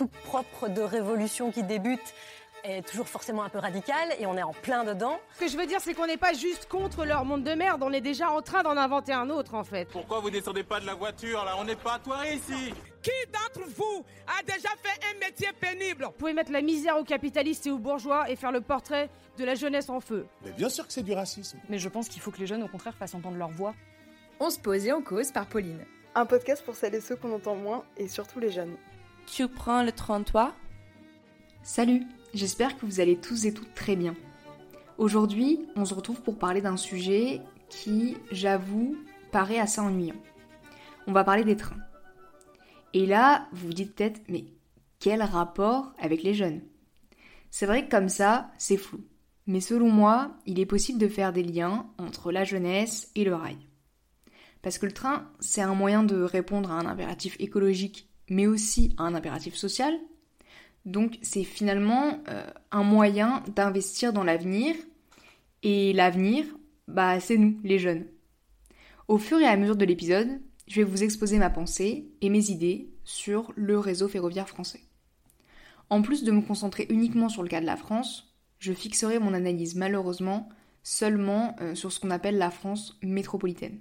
tout propre de révolution qui débute est toujours forcément un peu radical et on est en plein dedans. Ce que je veux dire, c'est qu'on n'est pas juste contre leur monde de merde, on est déjà en train d'en inventer un autre en fait. Pourquoi vous descendez pas de la voiture là? On n'est pas à ici Qui d'entre vous a déjà fait un métier pénible? Vous pouvez mettre la misère aux capitalistes et aux bourgeois et faire le portrait de la jeunesse en feu. Mais bien sûr que c'est du racisme. Mais je pense qu'il faut que les jeunes au contraire fassent entendre leur voix. On se pose et on cause par Pauline. Un podcast pour celles et ceux qu'on entend moins et surtout les jeunes. Tu prends le 33 Salut J'espère que vous allez tous et toutes très bien. Aujourd'hui, on se retrouve pour parler d'un sujet qui, j'avoue, paraît assez ennuyant. On va parler des trains. Et là, vous vous dites peut-être, mais quel rapport avec les jeunes? C'est vrai que comme ça, c'est flou. Mais selon moi, il est possible de faire des liens entre la jeunesse et le rail. Parce que le train, c'est un moyen de répondre à un impératif écologique, mais aussi à un impératif social, donc c'est finalement euh, un moyen d'investir dans l'avenir. Et l'avenir, bah c'est nous, les jeunes. Au fur et à mesure de l'épisode, je vais vous exposer ma pensée et mes idées sur le réseau ferroviaire français. En plus de me concentrer uniquement sur le cas de la France, je fixerai mon analyse malheureusement seulement euh, sur ce qu'on appelle la France métropolitaine.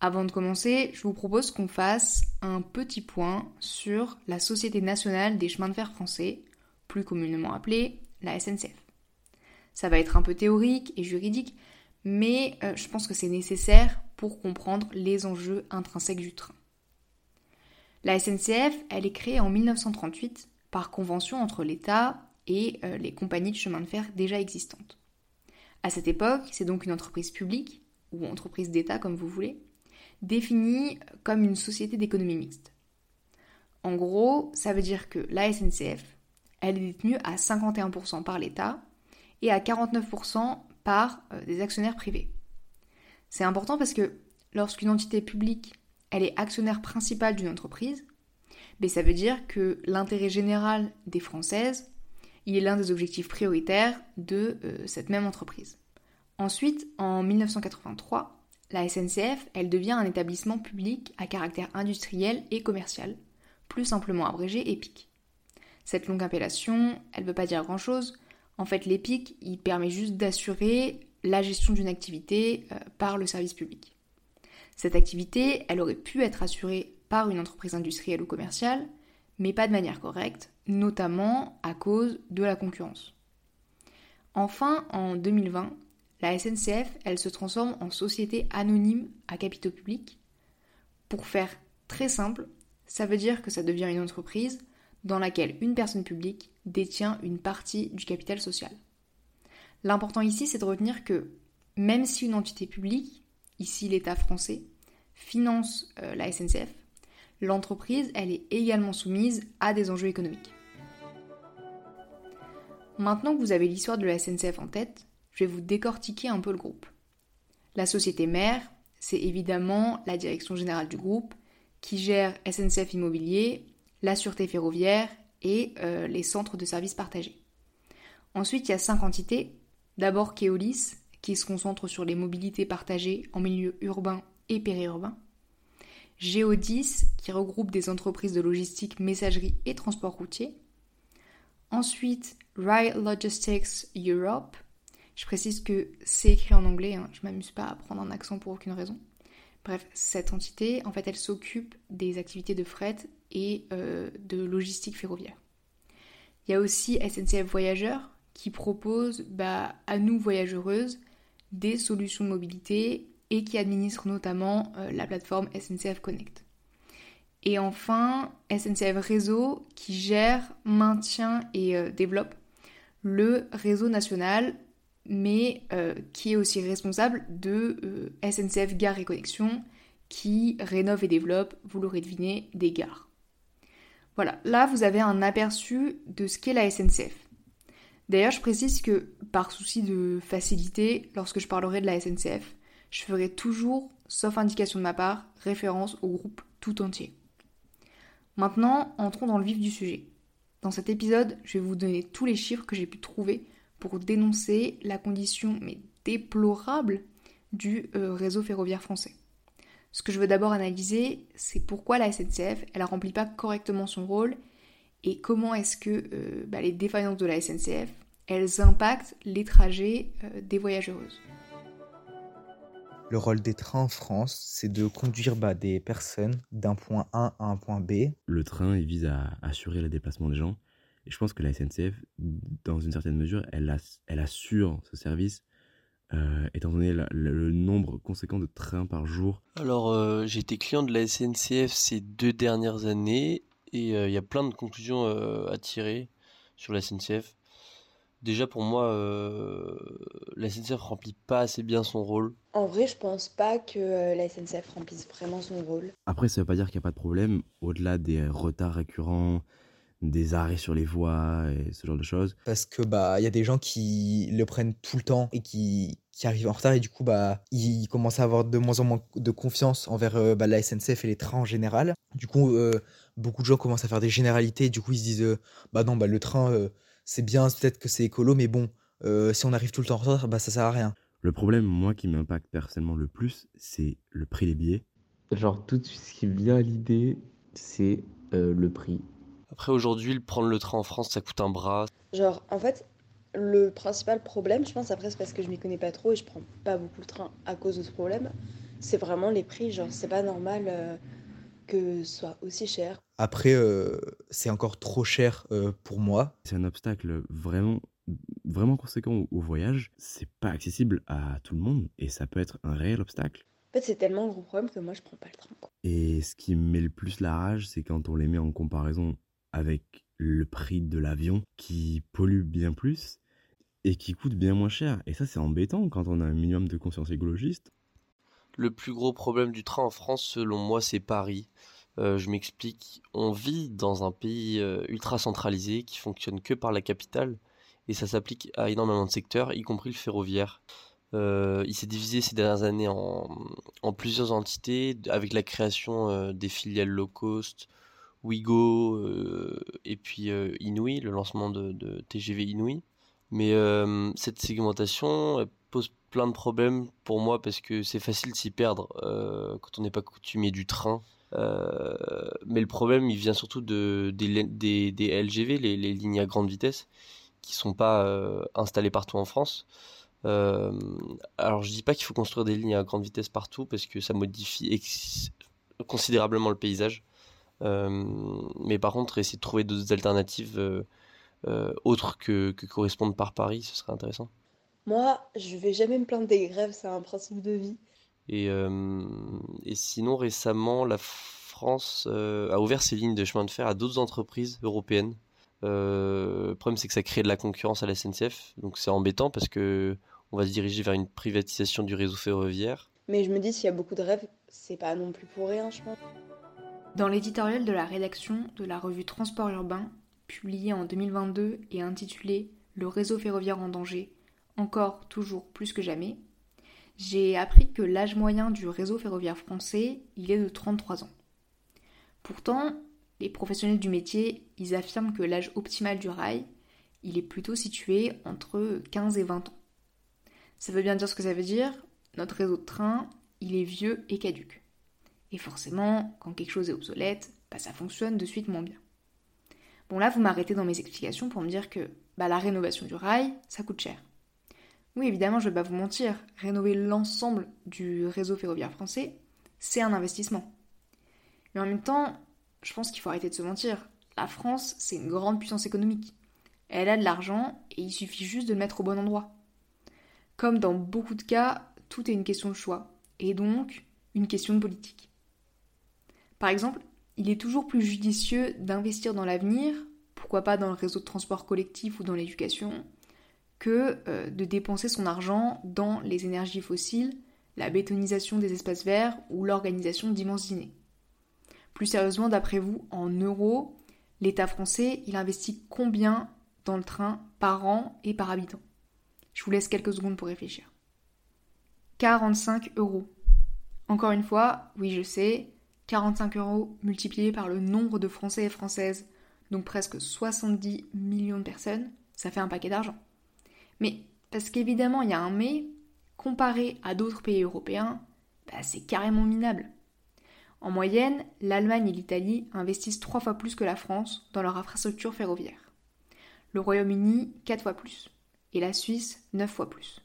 Avant de commencer, je vous propose qu'on fasse un petit point sur la Société nationale des chemins de fer français, plus communément appelée la SNCF. Ça va être un peu théorique et juridique, mais euh, je pense que c'est nécessaire pour comprendre les enjeux intrinsèques du train. La SNCF, elle est créée en 1938 par convention entre l'État et euh, les compagnies de chemin de fer déjà existantes. À cette époque, c'est donc une entreprise publique, ou entreprise d'État comme vous voulez, définie comme une société d'économie mixte. En gros, ça veut dire que la SNCF, elle est détenue à 51% par l'État et à 49% par euh, des actionnaires privés. C'est important parce que lorsqu'une entité publique, elle est actionnaire principal d'une entreprise, mais ben, ça veut dire que l'intérêt général des Françaises, est l'un des objectifs prioritaires de euh, cette même entreprise. Ensuite, en 1983, la SNCF, elle devient un établissement public à caractère industriel et commercial, plus simplement abrégé EPIC. Cette longue appellation, elle ne veut pas dire grand-chose. En fait, l'EPIC, il permet juste d'assurer la gestion d'une activité euh, par le service public. Cette activité, elle aurait pu être assurée par une entreprise industrielle ou commerciale, mais pas de manière correcte, notamment à cause de la concurrence. Enfin, en 2020, la SNCF, elle se transforme en société anonyme à capitaux publics. Pour faire très simple, ça veut dire que ça devient une entreprise dans laquelle une personne publique détient une partie du capital social. L'important ici, c'est de retenir que même si une entité publique, ici l'État français, finance euh, la SNCF, l'entreprise, elle est également soumise à des enjeux économiques. Maintenant que vous avez l'histoire de la SNCF en tête, je vais vous décortiquer un peu le groupe. La société mère, c'est évidemment la direction générale du groupe qui gère SNCF Immobilier, la sûreté ferroviaire et euh, les centres de services partagés. Ensuite, il y a cinq entités. D'abord Keolis, qui se concentre sur les mobilités partagées en milieu urbain et périurbain. Geodis, qui regroupe des entreprises de logistique, messagerie et transport routier. Ensuite, Rail Logistics Europe, je précise que c'est écrit en anglais, hein. je m'amuse pas à prendre un accent pour aucune raison. Bref, cette entité, en fait, elle s'occupe des activités de fret et euh, de logistique ferroviaire. Il y a aussi SNCF Voyageurs qui propose bah, à nous voyageuses des solutions de mobilité et qui administre notamment euh, la plateforme SNCF Connect. Et enfin, SNCF Réseau qui gère, maintient et euh, développe le réseau national mais euh, qui est aussi responsable de euh, SNCF Gare et Connexion, qui rénove et développe, vous l'aurez deviné, des gares. Voilà, là vous avez un aperçu de ce qu'est la SNCF. D'ailleurs, je précise que par souci de facilité, lorsque je parlerai de la SNCF, je ferai toujours, sauf indication de ma part, référence au groupe tout entier. Maintenant, entrons dans le vif du sujet. Dans cet épisode, je vais vous donner tous les chiffres que j'ai pu trouver pour dénoncer la condition mais déplorable du euh, réseau ferroviaire français. Ce que je veux d'abord analyser, c'est pourquoi la SNCF, elle ne remplit pas correctement son rôle et comment est-ce que euh, bah, les défaillances de la SNCF, elles impactent les trajets euh, des voyageuses. Le rôle des trains en France, c'est de conduire bah, des personnes d'un point A à un point B. Le train, il vise à assurer le déplacement des gens. Et je pense que la SNCF, dans une certaine mesure, elle, elle assure ce service, euh, étant donné le nombre conséquent de trains par jour. Alors, euh, j'ai été client de la SNCF ces deux dernières années, et euh, il y a plein de conclusions à tirer sur la SNCF. Déjà pour moi, euh, la SNCF remplit pas assez bien son rôle. En vrai, je pense pas que euh, la SNCF remplisse vraiment son rôle. Après, ça veut pas dire qu'il n'y a pas de problème, au-delà des retards récurrents, des arrêts sur les voies et ce genre de choses. Parce que bah il y a des gens qui le prennent tout le temps et qui, qui arrivent en retard et du coup bah ils commencent à avoir de moins en moins de confiance envers euh, bah, la SNCF et les trains en général. Du coup beaucoup de gens commencent à faire des généralités et du coup ils se disent bah non bah le train c'est bien, peut-être que c'est écolo, mais bon, euh, si on arrive tout le temps en retard, bah ça sert à rien. Le problème, moi, qui m'impacte personnellement le plus, c'est le prix des billets. Genre, tout ce qui vient à l'idée, c'est euh, le prix. Après, aujourd'hui, prendre le train en France, ça coûte un bras. Genre, en fait, le principal problème, je pense, après, c'est parce que je m'y connais pas trop et je prends pas beaucoup le train à cause de ce problème, c'est vraiment les prix. Genre, c'est pas normal. Euh, que ce soit aussi cher. Après, euh, c'est encore trop cher euh, pour moi. C'est un obstacle vraiment, vraiment conséquent au, voyage. C'est pas accessible à tout le monde et ça peut être un réel obstacle. En fait, c'est tellement un gros problème que moi, je prends pas le train. Et ce qui me met le plus la rage, c'est quand on les met en comparaison avec le prix de l'avion qui pollue bien plus et qui coûte bien moins cher. Et ça, c'est embêtant quand on a un minimum de conscience écologiste. Le plus gros problème du train en France, selon moi, c'est Paris. Euh, je m'explique, on vit dans un pays euh, ultra centralisé qui fonctionne que par la capitale et ça s'applique à énormément de secteurs, y compris le ferroviaire. Euh, il s'est divisé ces dernières années en, plusieurs entités avec la création des filiales low cost, Wigo et puis Inouï, le lancement de, TGV Inouï. Mais cette segmentation pose plein de problèmes pour moi parce que c'est facile de s'y perdre euh, quand on n'est pas coutumier du train. Euh, mais le problème, il vient surtout de, des, LGV, les, lignes à grande vitesse, qui sont pas euh, installées partout en France. alors je dis pas qu'il faut construire des lignes à grande vitesse partout parce que ça modifie considérablement le paysage. Mais par contre, essayer de trouver d'autres alternatives autres que, que correspondent par Paris, ce serait intéressant. Moi, je vais jamais me plaindre des grèves, c'est un principe de vie. Et, euh, et sinon, récemment, la France euh, a ouvert ses lignes de chemin de fer à d'autres entreprises européennes. Euh, le problème, c'est que ça crée de la concurrence à la SNCF, donc c'est embêtant parce que on va se diriger vers une privatisation du réseau ferroviaire. Mais je me dis, s'il y a beaucoup de rêves, c'est pas non plus pour rien, je pense. Dans l'éditorial de la rédaction de la revue Transport urbain, publié en 2022 et intitulé Le réseau ferroviaire en danger, encore toujours plus que jamais, j'ai appris que l'âge moyen du réseau ferroviaire français, il est de 33 ans. Pourtant, les professionnels du métier, ils affirment que l'âge optimal du rail, il est plutôt situé entre 15 et 20 ans. Ça veut bien dire ce que ça veut dire, notre réseau de train, il est vieux et caduque. Et forcément, quand quelque chose est obsolète, bah, ça fonctionne de suite moins bien. Bon là, vous m'arrêtez dans mes explications pour me dire que bah, la rénovation du rail, ça coûte cher. Oui, évidemment, je ne vais pas vous mentir, rénover l'ensemble du réseau ferroviaire français, c'est un investissement. Mais en même temps, je pense qu'il faut arrêter de se mentir. La France, c'est une grande puissance économique. Elle a de l'argent et il suffit juste de le mettre au bon endroit. Comme dans beaucoup de cas, tout est une question de choix, et donc une question de politique. Par exemple, il est toujours plus judicieux d'investir dans l'avenir, pourquoi pas dans le réseau de transport collectif ou dans l'éducation, que euh, de dépenser son argent dans les énergies fossiles, la bétonisation des espaces verts ou l'organisation d'immenses dîners. Plus sérieusement, d'après vous, en euros, l'État français, il investit combien dans le train par an et par habitant? Je vous laisse quelques secondes pour réfléchir. 45 euros. Encore une fois, oui je sais, 45 euros multipliés par le nombre de Français et Françaises, donc presque 70 millions de personnes, ça fait un paquet d'argent. Mais parce qu'évidemment, il y a un mais, comparé à d'autres pays européens, bah, c'est carrément minable. En moyenne, l'Allemagne et l'Italie investissent trois fois plus que la France dans leur infrastructure ferroviaire. Le Royaume-Uni, quatre fois plus. Et la Suisse, neuf fois plus.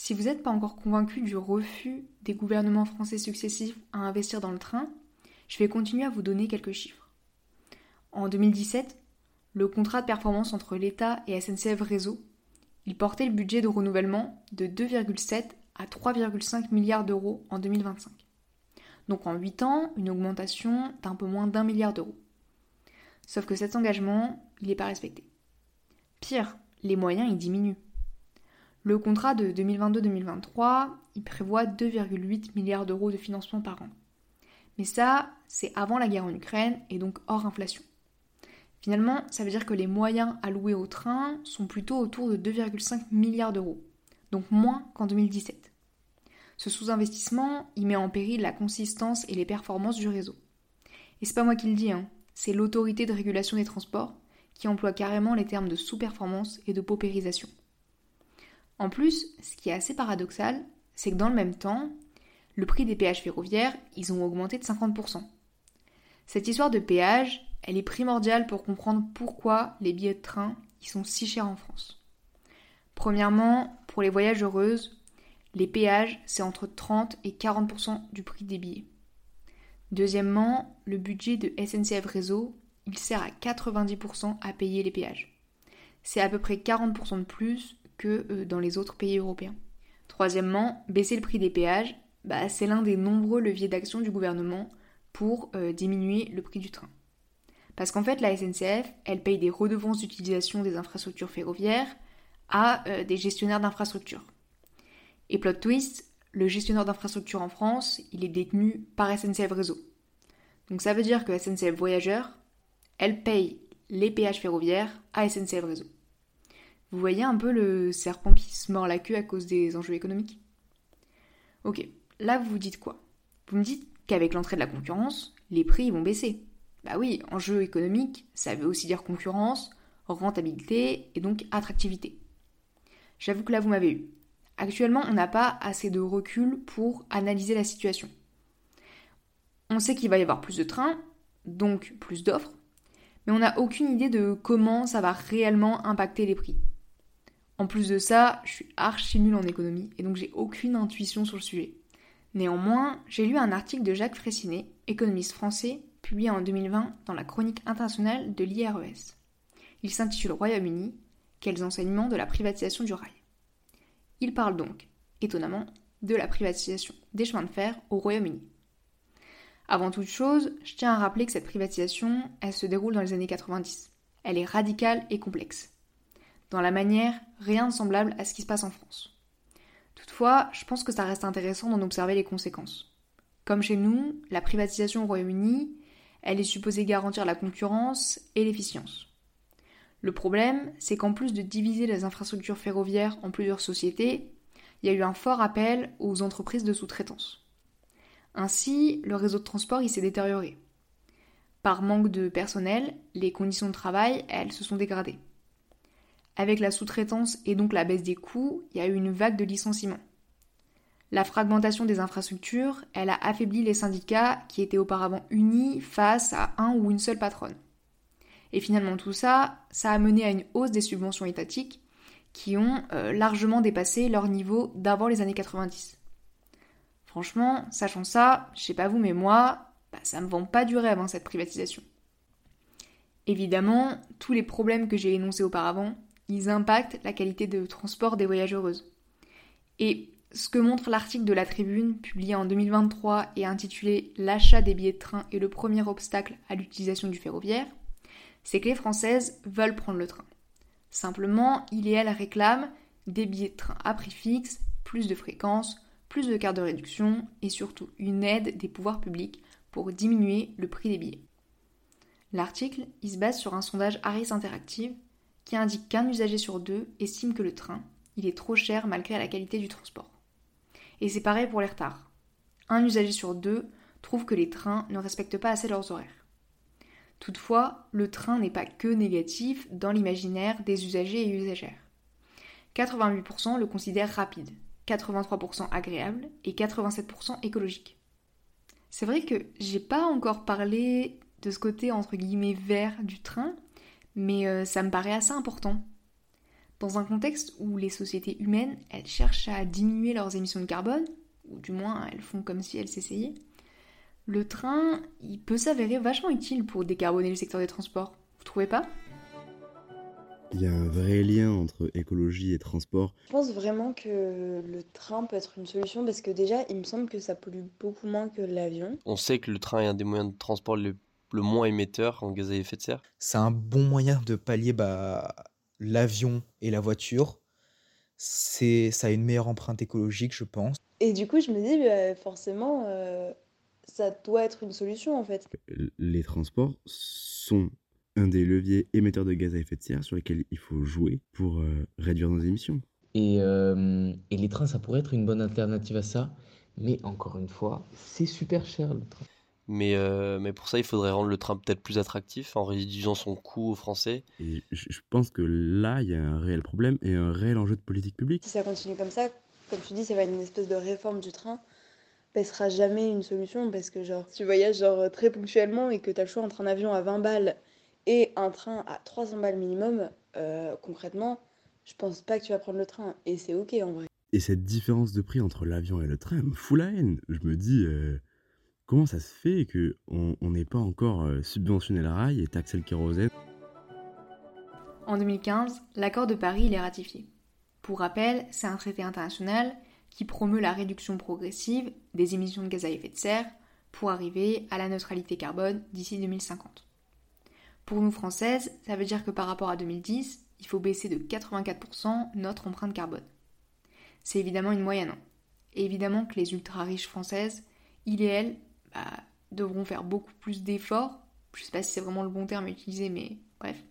Si vous n'êtes pas encore convaincu du refus des gouvernements français successifs à investir dans le train, je vais continuer à vous donner quelques chiffres. En 2017, le contrat de performance entre l'État et SNCF Réseau, il portait le budget de renouvellement de 2,7 à 3,5 milliards d'euros en 2025. Donc en 8 ans, une augmentation d'un peu moins d'un milliard d'euros. Sauf que cet engagement, il n'est pas respecté. Pire, les moyens, ils diminuent. Le contrat de 2022-2023, il prévoit 2,8 milliards d'euros de financement par an. Mais ça, c'est avant la guerre en Ukraine et donc hors inflation. Finalement, ça veut dire que les moyens alloués au train sont plutôt autour de 2,5 milliards d'euros, donc moins qu'en 2017. Ce sous-investissement, il met en péril la consistance et les performances du réseau. Et c'est pas moi qui le dis, hein, c'est l'autorité de régulation des transports qui emploie carrément les termes de sous-performance et de paupérisation. En plus, ce qui est assez paradoxal, c'est que dans le même temps, le prix des péages ferroviaires, ils ont augmenté de 50%. Cette histoire de péage, elle est primordiale pour comprendre pourquoi les billets de train ils sont si chers en France. Premièrement, pour les voyages heureuses, les péages, c'est entre 30 et 40% du prix des billets. Deuxièmement, le budget de SNCF Réseau, il sert à 90% à payer les péages. C'est à peu près 40% de plus que euh, dans les autres pays européens. Troisièmement, baisser le prix des péages, bah, c'est l'un des nombreux leviers d'action du gouvernement pour euh, diminuer le prix du train. Parce qu'en fait, la SNCF, elle paye des redevances d'utilisation des infrastructures ferroviaires à euh, des gestionnaires d'infrastructures. Et plot twist, le gestionnaire d'infrastructure en France, il est détenu par SNCF Réseau. Donc ça veut dire que SNCF Voyageurs, elle paye les péages ferroviaires à SNCF Réseau. Vous voyez un peu le serpent qui se mord la queue à cause des enjeux économiques? Ok, là vous vous dites quoi? Vous me dites qu'avec l'entrée de la concurrence, les prix vont baisser. Bah oui, enjeu économique, ça veut aussi dire concurrence, rentabilité et donc attractivité. J'avoue que là vous m'avez eu. Actuellement, on n'a pas assez de recul pour analyser la situation. On sait qu'il va y avoir plus de trains, donc plus d'offres, mais on n'a aucune idée de comment ça va réellement impacter les prix. En plus de ça, je suis archi nulle en économie et donc j'ai aucune intuition sur le sujet. Néanmoins, j'ai lu un article de Jacques Fraissinet, économiste français, publié en 2020 dans la chronique internationale de l'IRES. Il s'intitule Royaume-Uni, quels enseignements de la privatisation du rail? Il parle donc, étonnamment, de la privatisation des chemins de fer au Royaume-Uni. Avant toute chose, je tiens à rappeler que cette privatisation, elle se déroule dans les années 90. Elle est radicale et complexe. Dans la manière, rien de semblable à ce qui se passe en France. Toutefois, je pense que ça reste intéressant d'en observer les conséquences. Comme chez nous, la privatisation au Royaume-Uni, elle est supposée garantir la concurrence et l'efficience. Le problème, c'est qu'en plus de diviser les infrastructures ferroviaires en plusieurs sociétés, il y a eu un fort appel aux entreprises de sous-traitance. Ainsi, le réseau de transport s'est détérioré. Par manque de personnel, les conditions de travail, elles, se sont dégradées. Avec la sous-traitance et donc la baisse des coûts, il y a eu une vague de licenciements. La fragmentation des infrastructures, elle a affaibli les syndicats qui étaient auparavant unis face à un ou une seule patronne. Et finalement tout ça, ça a mené à une hausse des subventions étatiques qui ont euh, largement dépassé leur niveau d'avant les années 90. Franchement, sachant ça, je sais pas vous mais moi, bah, ça me vend pas du rêve hein, cette privatisation. Évidemment, tous les problèmes que j'ai énoncés auparavant, ils impactent la qualité de transport des voyageuses. Et ce que montre l'article de la Tribune, publié en 2023 et intitulé L'achat des billets de train est le premier obstacle à l'utilisation du ferroviaire, c'est que les Françaises veulent prendre le train. Simplement, il et elle réclament des billets de train à prix fixe, plus de fréquences, plus de cartes de réduction et surtout une aide des pouvoirs publics pour diminuer le prix des billets. L'article, il se base sur un sondage Harris Interactive qui indique qu'un usager sur deux estime que le train, il est trop cher malgré la qualité du transport. Et c'est pareil pour les retards. Un usager sur deux trouve que les trains ne respectent pas assez leurs horaires. Toutefois, le train n'est pas que négatif dans l'imaginaire des usagers et usagères. 88% le considèrent rapide, 83% agréable et 87% écologique. C'est vrai que j'ai pas encore parlé de ce côté entre guillemets vert du train, mais euh, ça me paraît assez important. Dans un contexte où les sociétés humaines, elles cherchent à diminuer leurs émissions de carbone, ou du moins elles font comme si elles s'essayaient, le train, il peut s'avérer vachement utile pour décarboner le secteur des transports. Vous trouvez pas? Il y a un vrai lien entre écologie et transport. Je pense vraiment que le train peut être une solution parce que déjà, il me semble que ça pollue beaucoup moins que l'avion. On sait que le train est un des moyens de transport le, le moins émetteur en gaz à effet de serre. C'est un bon moyen de pallier bah, l'avion et la voiture. C'est, ça a une meilleure empreinte écologique, je pense. Et du coup, je me dis, bah, forcément, euh, ça doit être une solution en fait. Les transports sont un des leviers émetteurs de gaz à effet de serre sur lesquels il faut jouer pour euh, réduire nos émissions. Et, euh, et les trains, ça pourrait être une bonne alternative à ça. Mais encore une fois, c'est super cher le train. Mais, euh, mais pour ça, il faudrait rendre le train peut-être plus attractif en réduisant son coût aux Français. Et je pense que là, il y a un réel problème et un réel enjeu de politique publique. Si ça continue comme ça, comme tu dis, ça va être une espèce de réforme du train. Ce sera jamais une solution parce que genre, si tu voyages genre très ponctuellement et que tu as le choix entre un avion à 20 balles et un train à 300 balles minimum, euh, concrètement, je pense pas que tu vas prendre le train. Et c'est ok en vrai. Et cette différence de prix entre l'avion et le train me fout la haine. Je me dis, euh, comment ça se fait qu'on on n'ait pas encore euh, subventionné le rail et taxé le kérosène? En 2015, l'accord de Paris il est ratifié. Pour rappel, c'est un traité international qui promeut la réduction progressive des émissions de gaz à effet de serre pour arriver à la neutralité carbone d'ici 2050. Pour nous françaises, ça veut dire que par rapport à 2010, il faut baisser de 84% notre empreinte carbone. C'est évidemment une moyenne. hein. Et évidemment que les ultra riches françaises, ils et elles, bah, devront faire beaucoup plus d'efforts. Je sais pas si c'est vraiment le bon terme à utiliser, mais bref.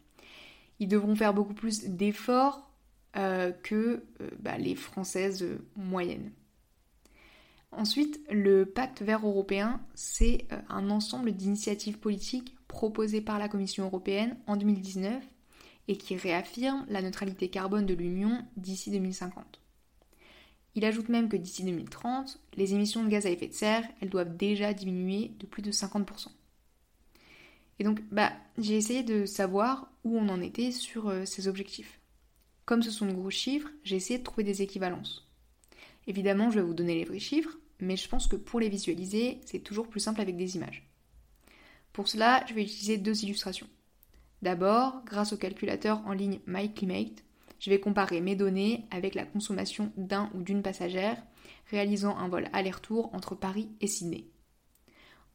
Ils devront faire beaucoup plus d'efforts euh, que euh, bah, les françaises moyennes. Ensuite, le pacte vert européen, c'est euh, un ensemble d'initiatives politiques proposées par la Commission européenne en 2019 et qui réaffirme la neutralité carbone de l'Union d'ici 2050. Il ajoute même que d'ici 2030, les émissions de gaz à effet de serre, elles doivent déjà diminuer de plus de 50%. Et donc, bah, j'ai essayé de savoir où on en était sur euh, ces objectifs. Comme ce sont de gros chiffres, j'ai essayé de trouver des équivalences. Évidemment, je vais vous donner les vrais chiffres, mais je pense que pour les visualiser, c'est toujours plus simple avec des images. Pour cela, je vais utiliser deux illustrations. D'abord, grâce au calculateur en ligne MyClimate, je vais comparer mes données avec la consommation d'un ou d'une passagère réalisant un vol aller-retour entre Paris et Sydney.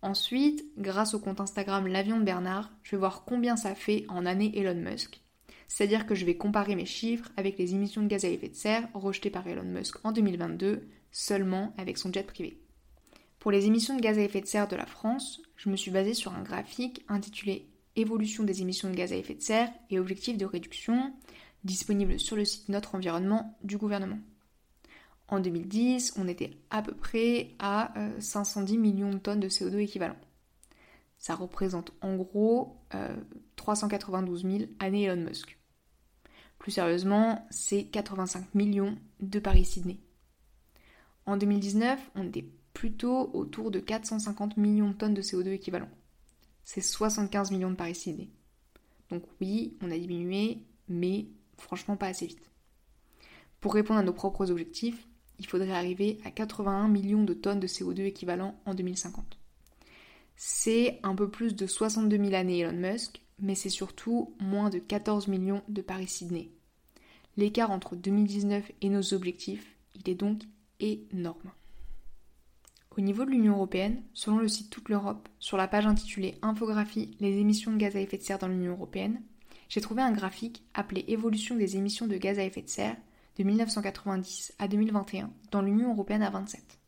Ensuite, grâce au compte Instagram L'avion de Bernard, je vais voir combien ça fait en année Elon Musk. C'est-à-dire que je vais comparer mes chiffres avec les émissions de gaz à effet de serre rejetées par Elon Musk en 2022, seulement avec son jet privé. Pour les émissions de gaz à effet de serre de la France, je me suis basée sur un graphique intitulé Évolution des émissions de gaz à effet de serre et objectifs de réduction, disponible sur le site Notre Environnement du gouvernement. En 2010, on était à peu près à euh, 510 millions de tonnes de CO2 équivalent. Ça représente en gros euh, 392 000 années Elon Musk. Plus sérieusement, c'est 85 millions de Paris-Sydney. En 2019, on était plutôt autour de 450 millions de tonnes de CO2 équivalent. C'est 75 millions de Paris-Sydney. Donc oui, on a diminué, mais franchement pas assez vite. Pour répondre à nos propres objectifs, il faudrait arriver à 81 millions de tonnes de CO2 équivalent en 2050. C'est un peu plus de 62 000 années Elon Musk, mais c'est surtout moins de 14 millions de Paris-Sydney. L'écart entre 2019 et nos objectifs, il est donc énorme. Au niveau de l'Union européenne, selon le site Toute l'Europe, sur la page intitulée Infographie Les émissions de gaz à effet de serre dans l'Union européenne, j'ai trouvé un graphique appelé Évolution des émissions de gaz à effet de serre de 1990 à 2021 dans l'Union européenne à 27.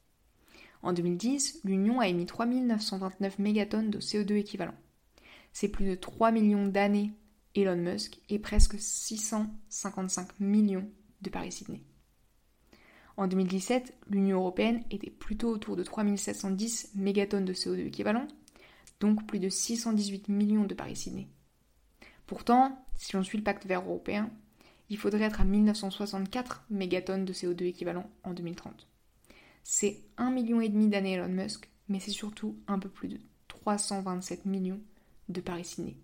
En 2010, l'Union a émis 3929 mégatonnes de CO2 équivalent. C'est plus de 3 millions d'années Elon Musk et presque 655 millions de Paris-Sydney. En 2017, l'Union européenne était plutôt autour de 3710 mégatonnes de CO2 équivalent, donc plus de 618 millions de Paris-Sydney. Pourtant, si l'on suit le pacte vert européen, il faudrait être à 1964 mégatonnes de CO2 équivalent en 2030. C'est 1,5 million d'années Elon Musk mais c'est surtout un peu plus de 327 millions de Paris-Sydney.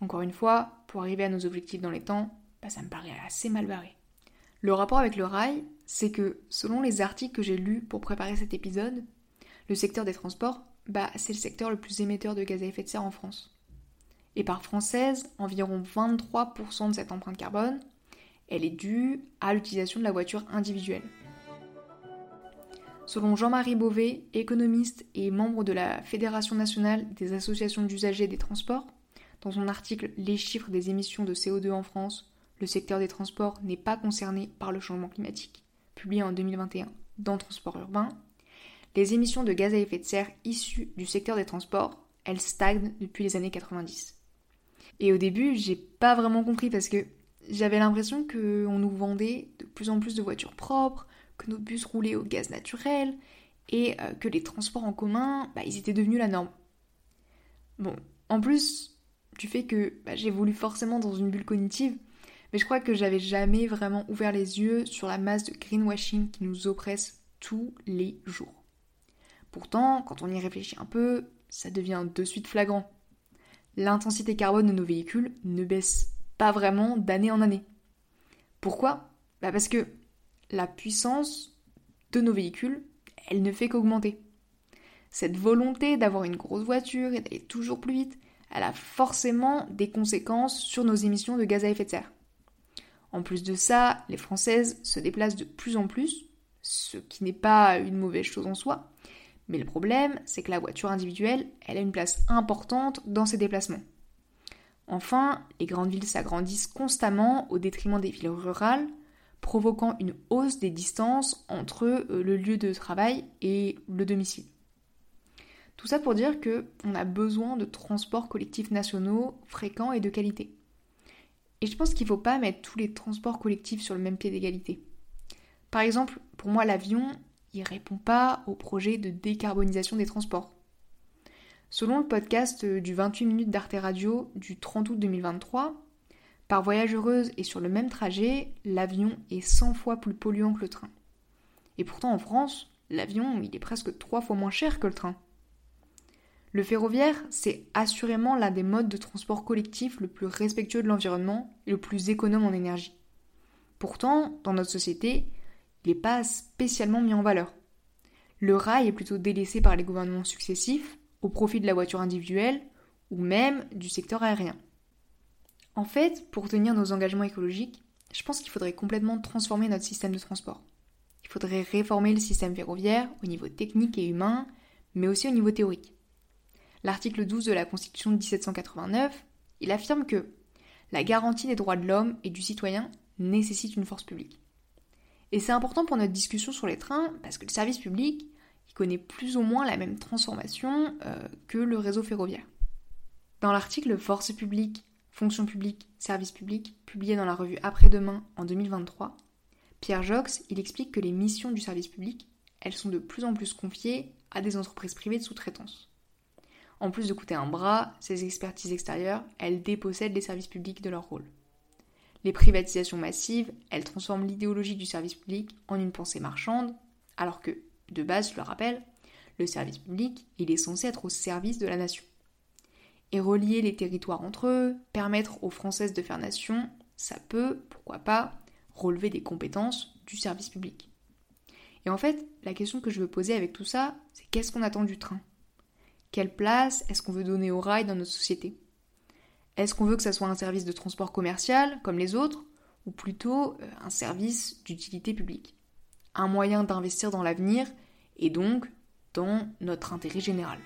Encore une fois, pour arriver à nos objectifs dans les temps, bah, ça me paraît assez mal barré. Le rapport avec le rail, c'est que selon les articles que j'ai lus pour préparer cet épisode, le secteur des transports, bah, c'est le secteur le plus émetteur de gaz à effet de serre en France. Et par française, environ 23% de cette empreinte carbone, elle est due à l'utilisation de la voiture individuelle. Selon Jean-Marie Beauvais, économiste et membre de la Fédération nationale des associations d'usagers des transports, dans son article Les chiffres des émissions de CO2 en France, le secteur des transports n'est pas concerné par le changement climatique, publié en 2021 dans Transport urbain, les émissions de gaz à effet de serre issues du secteur des transports, elles stagnent depuis les années 90. Et au début, j'ai pas vraiment compris parce que j'avais l'impression qu'on nous vendait de plus en plus de voitures propres, que nos bus roulaient au gaz naturel et euh, que les transports en commun, bah, ils étaient devenus la norme. Bon, en plus du fait que bah, j'ai voulu forcément dans une bulle cognitive, mais je crois que j'avais jamais vraiment ouvert les yeux sur la masse de greenwashing qui nous oppresse tous les jours. Pourtant, quand on y réfléchit un peu, ça devient de suite flagrant. L'intensité carbone de nos véhicules ne baisse pas vraiment d'année en année. Pourquoi? Bah Parce que la puissance de nos véhicules, elle ne fait qu'augmenter. Cette volonté d'avoir une grosse voiture et d'aller toujours plus vite, elle a forcément des conséquences sur nos émissions de gaz à effet de serre. En plus de ça, les Françaises se déplacent de plus en plus, ce qui n'est pas une mauvaise chose en soi, mais le problème, c'est que la voiture individuelle, elle a une place importante dans ces déplacements. Enfin, les grandes villes s'agrandissent constamment au détriment des villes rurales, provoquant une hausse des distances entre euh, le lieu de travail et le domicile. Tout ça pour dire que on a besoin de transports collectifs nationaux fréquents et de qualité. Et je pense qu'il ne faut pas mettre tous les transports collectifs sur le même pied d'égalité. Par exemple, pour moi, l'avion, il répond pas au projet de décarbonisation des transports. Selon le podcast du 28 minutes d'Arte Radio du 30 août 2023, par voyageuse et sur le même trajet, l'avion est 100 fois plus polluant que le train. Et pourtant en France, l'avion, il est presque 3 fois moins cher que le train. Le ferroviaire, c'est assurément l'un des modes de transport collectif le plus respectueux de l'environnement et le plus économe en énergie. Pourtant, dans notre société, il n'est pas spécialement mis en valeur. Le rail est plutôt délaissé par les gouvernements successifs au profit de la voiture individuelle ou même du secteur aérien. En fait, pour tenir nos engagements écologiques, je pense qu'il faudrait complètement transformer notre système de transport. Il faudrait réformer le système ferroviaire au niveau technique et humain, mais aussi au niveau théorique. L'article 12 de la Constitution de 1789, il affirme que la garantie des droits de l'homme et du citoyen nécessite une force publique. Et c'est important pour notre discussion sur les trains parce que le service public, connaît plus ou moins la même transformation euh, que le réseau ferroviaire. Dans l'article Force publique, fonction publique, service public, publié dans la revue Après-demain en 2023, Pierre Jox, il explique que les missions du service public, elles sont de plus en plus confiées à des entreprises privées de sous-traitance. En plus de coûter un bras, ces expertises extérieures, elles dépossèdent les services publics de leur rôle. Les privatisations massives, elles transforment l'idéologie du service public en une pensée marchande, alors que, de base, je le rappelle, le service public, il est censé être au service de la nation. Et relier les territoires entre eux, permettre aux Françaises de faire nation, ça peut, pourquoi pas, relever des compétences du service public. Et en fait, la question que je veux poser avec tout ça, c'est qu'est-ce qu'on attend du train? Quelle place est-ce qu'on veut donner au rail dans notre société? Est-ce qu'on veut que ça soit un service de transport commercial, comme les autres, ou plutôt euh, un service d'utilité publique? Un moyen d'investir dans l'avenir et donc dans notre intérêt général.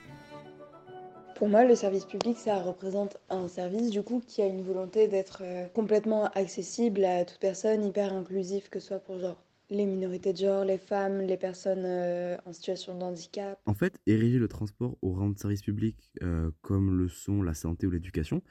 Pour moi, le service public, ça représente un service du coup qui a une volonté d'être euh, complètement accessible à toute personne, hyper inclusif, que ce soit pour genre les minorités de genre, les femmes, les personnes euh, en situation de handicap. En fait, ériger le transport au rang de service public comme le sont la santé ou l'éducation,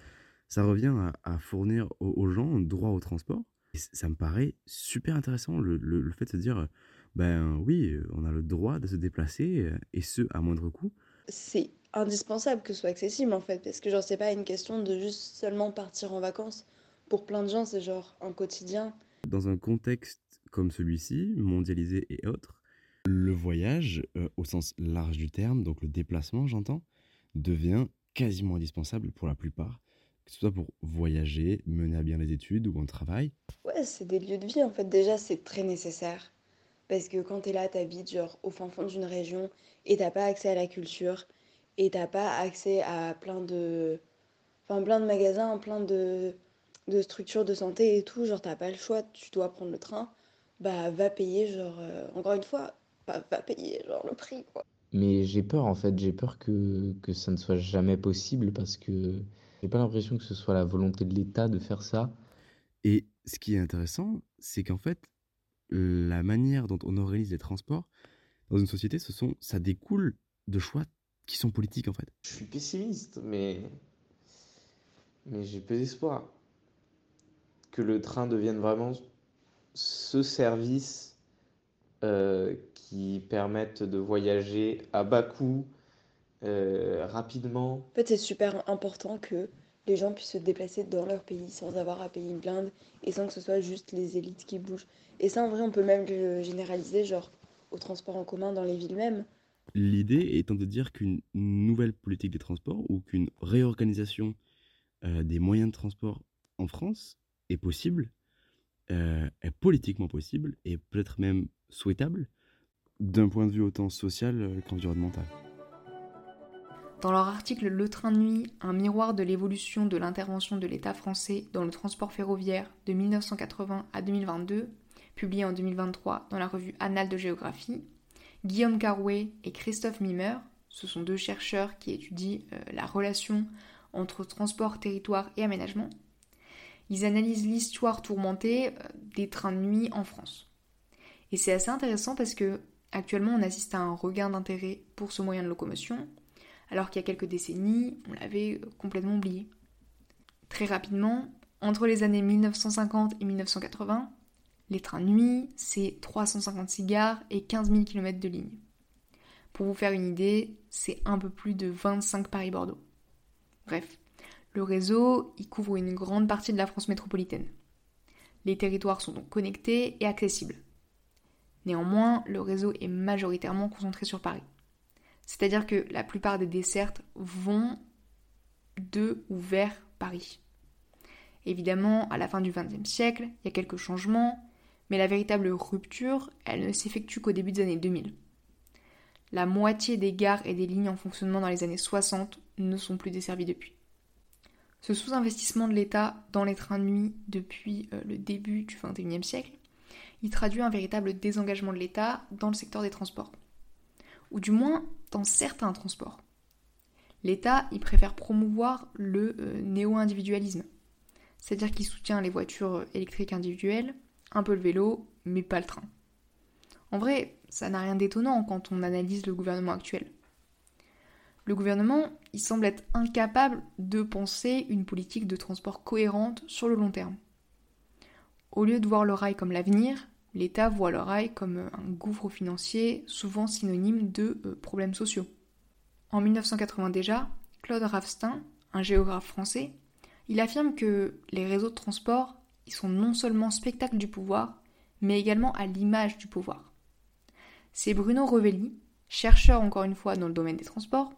ça revient à, fournir aux, gens droit au transport. Et ça me paraît super intéressant, le, fait de se dire, ben oui, on a le droit de se déplacer, et ce, à moindre coût. C'est indispensable que ce soit accessible, en fait, parce que genre, c'est pas une question de juste seulement partir en vacances. Pour plein de gens, c'est genre un quotidien. Dans un contexte comme celui-ci, mondialisé et autre, Le voyage, euh, au sens large du terme, donc le déplacement, j'entends, devient quasiment indispensable pour la plupart, que ce soit pour voyager, mener à bien les études ou un travail? Ouais, c'est des lieux de vie en fait. Déjà, c'est très nécessaire. Parce que quand t'es là, t'habites genre au fin fond d'une région et t'as pas accès à la culture et t'as pas accès à plein de, enfin, plein de magasins, plein de, de structures de santé et tout. Genre, t'as pas le choix, tu dois prendre le train. Bah, va payer, genre, euh, encore une fois, va, va payer, genre, le prix, quoi. Mais j'ai peur en fait, j'ai peur que, que ça ne soit jamais possible parce que j'ai pas l'impression que ce soit la volonté de l'État de faire ça. Et ce qui est intéressant, c'est qu'en fait, la manière dont on organise les transports dans une société, ce sont, ça découle de choix qui sont politiques en fait. Je suis pessimiste, mais, mais j'ai peu d'espoir que le train devienne vraiment ce service euh, qui permette de voyager à bas coût, euh, rapidement. En fait, c'est super important que les gens puissent se déplacer dans leur pays sans avoir à payer une blinde et sans que ce soit juste les élites qui bougent. Et ça, en vrai, on peut même le généraliser, genre au transport en commun dans les villes mêmes. L'idée étant de dire qu'une nouvelle politique des transports ou qu'une réorganisation euh, des moyens de transport en France est possible, euh, est politiquement possible et peut-être même souhaitable d'un point de vue autant social qu'environnemental. Dans leur article Le train de nuit, un miroir de l'évolution de l'intervention de l'État français dans le transport ferroviaire de 1980 à 2022, publié en 2023 dans la revue Annales de géographie, Guillaume Carouet et Christophe Mimer, ce sont deux chercheurs qui étudient euh, la relation entre transport, territoire et aménagement, ils analysent l'histoire tourmentée euh, des trains de nuit en France. Et c'est assez intéressant parce que actuellement on assiste à un regain d'intérêt pour ce moyen de locomotion, alors qu'il y a quelques décennies, on l'avait euh, complètement oublié. Très rapidement, entre les années 1950 et 1980, les trains de nuit, c'est 356 gares et 15 000 km de ligne. Pour vous faire une idée, c'est un peu plus de 25 Paris-Bordeaux. Bref, le réseau y couvre une grande partie de la France métropolitaine. Les territoires sont donc connectés et accessibles. Néanmoins, le réseau est majoritairement concentré sur Paris. C'est-à-dire que la plupart des dessertes vont de ou vers Paris. Évidemment, à la fin du XXe siècle, il y a quelques changements, mais la véritable rupture, elle ne s'effectue qu'au début des années 2000. La moitié des gares et des lignes en fonctionnement dans les années 60 ne sont plus desservies depuis. Ce sous-investissement de l'État dans les trains de nuit depuis euh, le début du XXIe siècle, il traduit un véritable désengagement de l'État dans le secteur des transports. Ou du moins dans certains transports. L'État, il préfère promouvoir le euh, néo-individualisme. C'est-à-dire qu'il soutient les voitures électriques individuelles, un peu le vélo, mais pas le train. En vrai, ça n'a rien d'étonnant quand on analyse le gouvernement actuel. Le gouvernement, il semble être incapable de penser une politique de transport cohérente sur le long terme. Au lieu de voir le rail comme l'avenir, l'État voit le rail comme un gouffre financier, souvent synonyme de euh, problèmes sociaux. En 1980 déjà, Claude Ravstein, un géographe français, il affirme que les réseaux de transport ils sont non seulement spectacle du pouvoir, mais également à l'image du pouvoir. C'est Bruno Revelli, chercheur encore une fois dans le domaine des transports,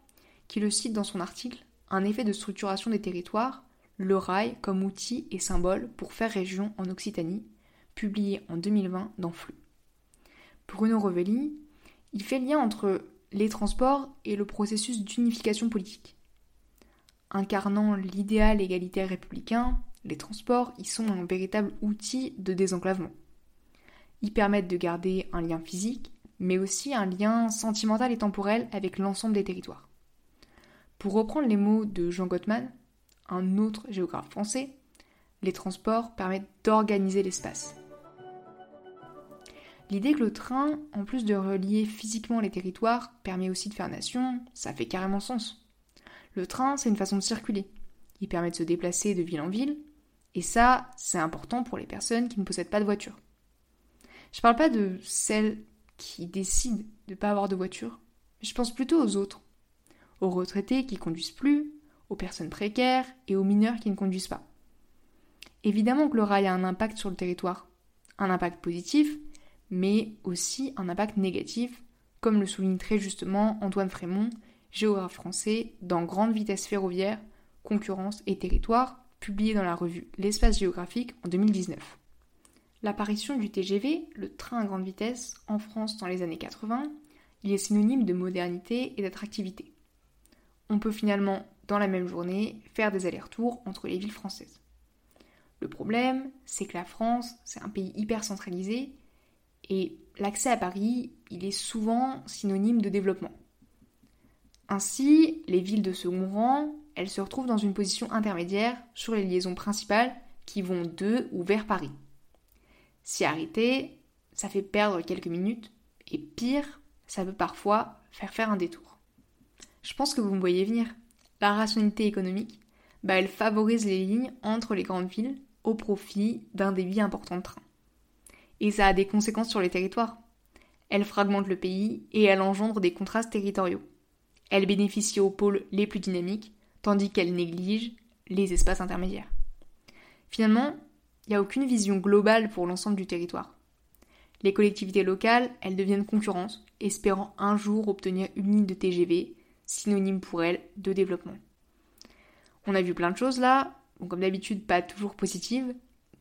qui le cite dans son article Un effet de structuration des territoires, le rail comme outil et symbole pour faire région en Occitanie, publié en 2020 dans Flux. Bruno Revelli, il fait lien entre les transports et le processus d'unification politique. Incarnant l'idéal égalitaire républicain, les transports y sont un véritable outil de désenclavement. Ils permettent de garder un lien physique, mais aussi un lien sentimental et temporel avec l'ensemble des territoires. Pour reprendre les mots de Jean Gottman, un autre géographe français, les transports permettent d'organiser l'espace. L'idée que le train, en plus de relier physiquement les territoires, permet aussi de faire nation, ça fait carrément sens. Le train, c'est une façon de circuler. Il permet de se déplacer de ville en ville, et ça, c'est important pour les personnes qui ne possèdent pas de voiture. Je parle pas de celles qui décident de ne pas avoir de voiture, je pense plutôt aux autres. Aux retraités qui conduisent plus, aux personnes précaires et aux mineurs qui ne conduisent pas. Évidemment que le rail a un impact sur le territoire, un impact positif, mais aussi un impact négatif, comme le souligne très justement Antoine Frémont, géographe français, dans Grande vitesse ferroviaire, concurrence et territoire, publié dans la revue L'espace géographique en 2019. L'apparition du TGV, le train à grande vitesse, en France dans les années 80, il est synonyme de modernité et d'attractivité. On peut finalement, dans la même journée, faire des allers-retours entre les villes françaises. Le problème, c'est que la France, c'est un pays hyper centralisé et l'accès à Paris, il est souvent synonyme de développement. Ainsi, les villes de second rang, elles se retrouvent dans une position intermédiaire sur les liaisons principales qui vont de ou vers Paris. Si arrêter, ça fait perdre quelques minutes, et pire, ça peut parfois faire faire un détour. Je pense que vous me voyez venir. La rationalité économique, bah elle favorise les lignes entre les grandes villes au profit d'un débit important de train. Et ça a des conséquences sur les territoires. Elle fragmente le pays et elle engendre des contrastes territoriaux. Elle bénéficie aux pôles les plus dynamiques, tandis qu'elle néglige les espaces intermédiaires. Finalement, il n'y a aucune vision globale pour l'ensemble du territoire. Les collectivités locales, elles deviennent concurrentes, espérant un jour obtenir une ligne de TGV, synonyme pour elles de développement. On a vu plein de choses là, comme d'habitude pas toujours positives,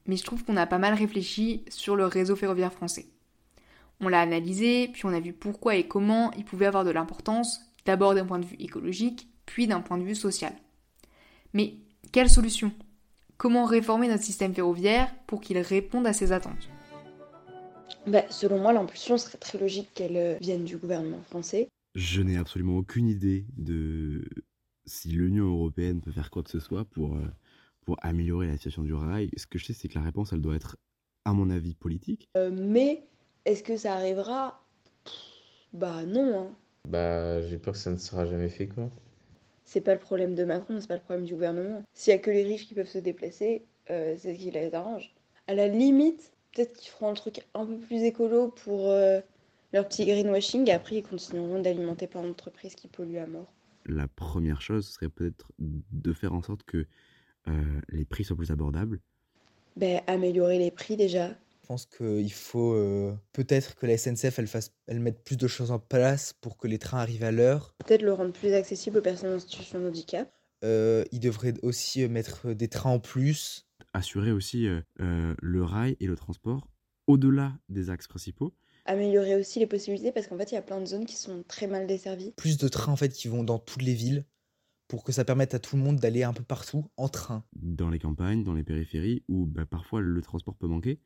mais je trouve qu'on a pas mal réfléchi sur le réseau ferroviaire français. On l'a analysé, puis on a vu pourquoi et comment il pouvait avoir de l'importance, d'abord d'un point de vue écologique, puis d'un point de vue social. Mais quelle solution? Comment réformer notre système ferroviaire pour qu'il réponde à ces attentes? Bah, Selon moi, l'impulsion serait très logique qu'elle euh, vienne du gouvernement français. Je n'ai absolument aucune idée de si l'Union européenne peut faire quoi que ce soit pour, euh, pour améliorer la situation du rail. Ce que je sais, c'est que la réponse, elle doit être, à mon avis, politique. Euh, mais est-ce que ça arrivera? Bah non. Hein. Bah j'ai peur que ça ne sera jamais fait quoi c'est pas le problème de Macron, c'est pas le problème du gouvernement. S'il y a que les riches qui peuvent se déplacer, euh, c'est ce qui les arrange. À la limite, peut-être qu'ils feront un truc un peu plus écolo pour euh, leur petit greenwashing, et après ils continueront d'alimenter plein d'entreprises qui polluent à mort. La première chose serait peut-être de faire en sorte que euh, les prix soient plus abordables. Ben, améliorer les prix déjà. Je pense qu'il faut euh, peut-être que la SNCF elle, fasse, elle mette plus de choses en place pour que les trains arrivent à l'heure. Peut-être le rendre plus accessible aux personnes en situation de handicap. Euh, il devrait aussi euh, mettre des trains en plus. Assurer aussi le rail et le transport au-delà des axes principaux. Améliorer aussi les possibilités parce qu'en fait il y a plein de zones qui sont très mal desservies. Plus de trains en fait qui vont dans toutes les villes pour que ça permette à tout le monde d'aller un peu partout en train. Dans les campagnes, dans les périphéries où bah, parfois le transport peut manquer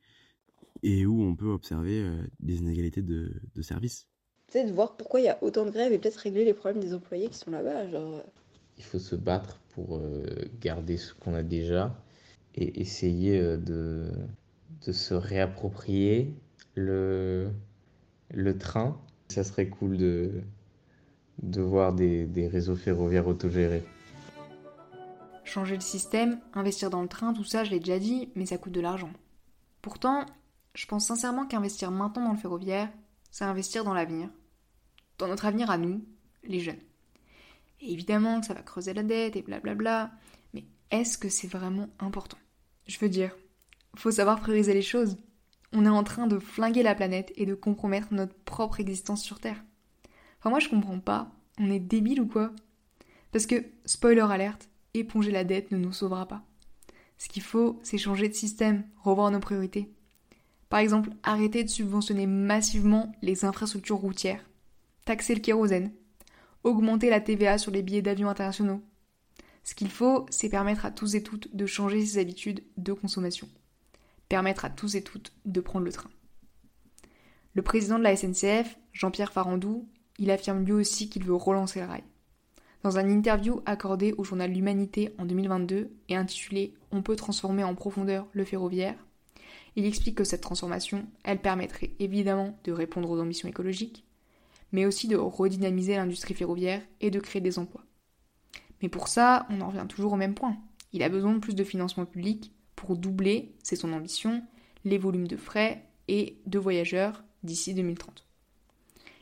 et où on peut observer euh, des inégalités de, de services. Peut-être voir pourquoi il y a autant de grèves et peut-être régler les problèmes des employés qui sont là-bas. Genre... Euh. Il faut se battre pour euh, garder ce qu'on a déjà et essayer de, de se réapproprier le, le train. Ça serait cool de, de voir des, réseaux ferroviaires autogérés. Changer le système, investir dans le train, tout ça, je l'ai déjà dit, mais ça coûte de l'argent. Pourtant, je pense sincèrement qu'investir maintenant dans le ferroviaire, c'est investir dans l'avenir. Dans notre avenir à nous, les jeunes. Et évidemment que ça va creuser la dette et blablabla, mais est-ce que c'est vraiment important? Je veux dire, faut savoir prioriser les choses. On est en train de flinguer la planète et de compromettre notre propre existence sur Terre. Enfin, moi je comprends pas. On est débile ou quoi? Parce que, spoiler alerte, éponger la dette ne nous sauvera pas. Ce qu'il faut, c'est changer de système, revoir nos priorités. Par exemple, arrêter de subventionner massivement les infrastructures routières, taxer le kérosène, augmenter la TVA sur les billets d'avion internationaux. Ce qu'il faut, c'est permettre à tous et toutes de changer ses habitudes de consommation. Permettre à tous et toutes de prendre le train. Le président de la SNCF, Jean-Pierre Farandou, il affirme lui aussi qu'il veut relancer le rail. Dans un interview accordé au journal L'Humanité en 2022 et intitulé On peut transformer en profondeur le ferroviaire, il explique que cette transformation, elle permettrait évidemment de répondre aux ambitions écologiques, mais aussi de redynamiser l'industrie ferroviaire et de créer des emplois. Mais pour ça, on en revient toujours au même point. Il a besoin de plus de financement public pour doubler, c'est son ambition, les volumes de frais et de voyageurs d'ici 2030.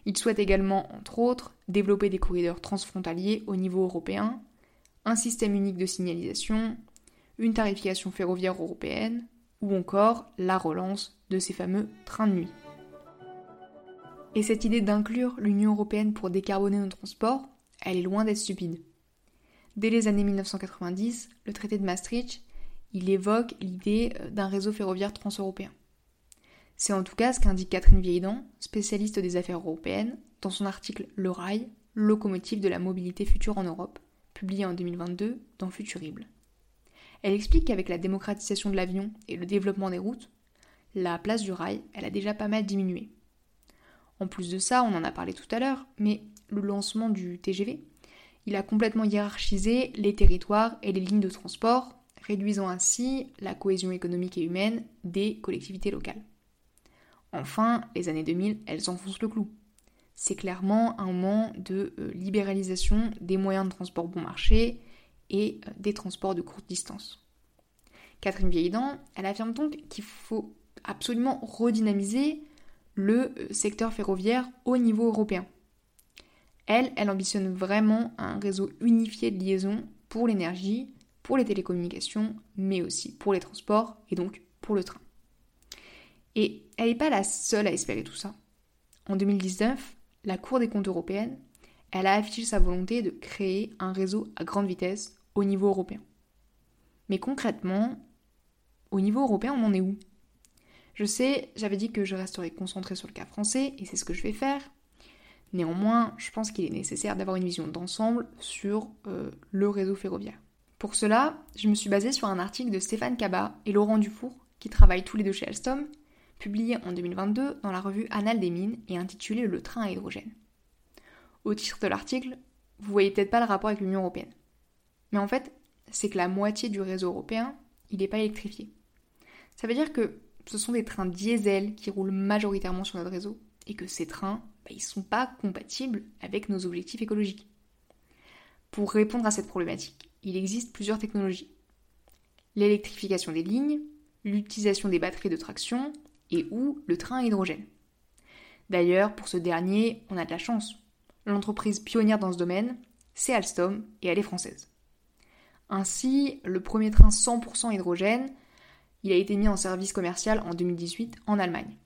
Il souhaite également, entre autres, développer des corridors transfrontaliers au niveau européen, un système unique de signalisation, une tarification ferroviaire européenne, ou encore la relance de ces fameux trains de nuit. Et cette idée d'inclure l'Union européenne pour décarboner nos transports, elle est loin d'être stupide. Dès les années 1990, le traité de Maastricht, il évoque l'idée euh, d'un réseau ferroviaire transeuropéen. C'est en tout cas ce qu'indique Catherine Vieildan, spécialiste des affaires européennes, dans son article Le rail, locomotive de la mobilité future en Europe, publié en 2022 dans Futurible. Elle explique qu'avec la démocratisation de l'avion et le développement des routes, la place du rail, elle a déjà pas mal diminué. En plus de ça, on en a parlé tout à l'heure, mais le lancement du TGV, il a complètement hiérarchisé les territoires et les lignes de transport, réduisant ainsi la cohésion économique et humaine des collectivités locales. Enfin, les années 2000, elles enfoncent le clou. C'est clairement un moment de euh, libéralisation des moyens de transport bon marché et euh, des transports de courte distance. Catherine Vieillidan, elle affirme donc qu'il faut absolument redynamiser le euh, secteur ferroviaire au niveau européen. Elle, elle ambitionne vraiment un réseau unifié de liaison pour l'énergie, pour les télécommunications, mais aussi pour les transports et donc pour le train. Et elle n'est pas la seule à espérer tout ça. En 2019, la Cour des comptes européenne, elle a affiché sa volonté de créer un réseau à grande vitesse au niveau européen. Mais concrètement, au niveau européen, on en est où? Je sais, j'avais dit que je resterais concentrée sur le cas français, et c'est ce que je vais faire. Néanmoins, je pense qu'il est nécessaire d'avoir une vision d'ensemble sur euh, le réseau ferroviaire. Pour cela, je me suis basée sur un article de Stéphane Cabat et Laurent Dufour, qui travaillent tous les deux chez Alstom, publié en 2022 dans la revue Annales des mines et intitulé Le train à hydrogène. Au titre de l'article, vous voyez peut-être pas le rapport avec l'Union européenne. Mais en fait, c'est que la moitié du réseau européen, il n'est pas électrifié. Ça veut dire que ce sont des trains diesel qui roulent majoritairement sur notre réseau et que ces trains, bah, ils ne sont pas compatibles avec nos objectifs écologiques. Pour répondre à cette problématique, il existe plusieurs technologies. L'électrification des lignes, l'utilisation des batteries de traction et ou le train à hydrogène. D'ailleurs, pour ce dernier, on a de la chance. L'entreprise pionnière dans ce domaine, c'est Alstom et elle est française. Ainsi, le premier train 100% hydrogène, il a été mis en service commercial en 2018 en Allemagne.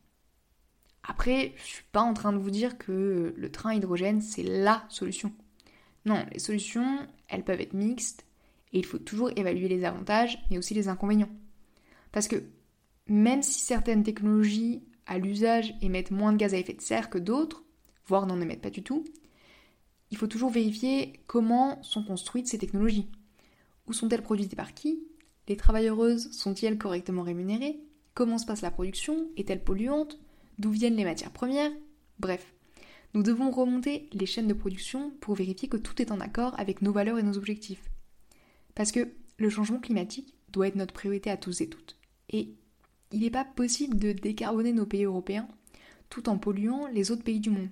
Après, je suis pas en train de vous dire que le train hydrogène c'est la solution. Non, les solutions, elles peuvent être mixtes et il faut toujours évaluer les avantages mais aussi les inconvénients. Parce que même si certaines technologies à l'usage émettent moins de gaz à effet de serre que d'autres, voire n'en émettent pas du tout, il faut toujours vérifier comment sont construites ces technologies. Où sont-elles produites et par qui? Les travailleuses sont-elles correctement rémunérées? Comment se passe la production? Est-elle polluante? D'où viennent les matières premières? Bref, nous devons remonter les chaînes de production pour vérifier que tout est en accord avec nos valeurs et nos objectifs. Parce que le changement climatique doit être notre priorité à tous et toutes. Et il n'est pas possible de décarboner nos pays européens tout en polluant les autres pays du monde.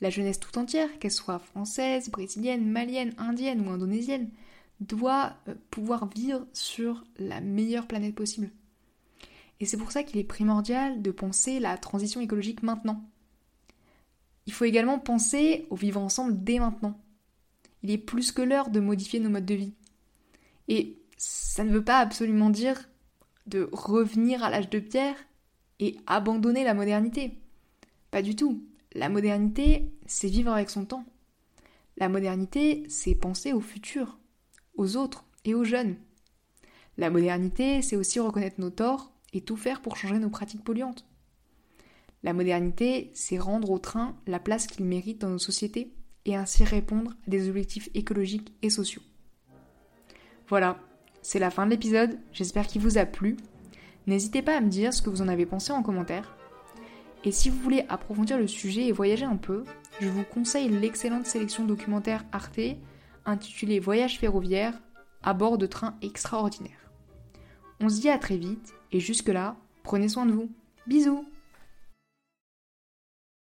La jeunesse tout entière, qu'elle soit française, brésilienne, malienne, indienne ou indonésienne, doit euh, pouvoir vivre sur la meilleure planète possible. Et c'est pour ça qu'il est primordial de penser la transition écologique maintenant. Il faut également penser au vivre ensemble dès maintenant. Il est plus que l'heure de modifier nos modes de vie. Et ça ne veut pas absolument dire de revenir à l'âge de pierre et abandonner la modernité. Pas du tout. La modernité, c'est vivre avec son temps. La modernité, c'est penser au futur, aux autres et aux jeunes. La modernité, c'est aussi reconnaître nos torts et tout faire pour changer nos pratiques polluantes. La modernité, c'est rendre au train la place qu'il mérite dans nos sociétés et ainsi répondre à des objectifs écologiques et sociaux. Voilà, c'est la fin de l'épisode, j'espère qu'il vous a plu. N'hésitez pas à me dire ce que vous en avez pensé en commentaire. Et si vous voulez approfondir le sujet et voyager un peu, je vous conseille l'excellente sélection documentaire Arte intitulée Voyage ferroviaire à bord de trains extraordinaires. On se dit à très vite et jusque-là, prenez soin de vous. Bisous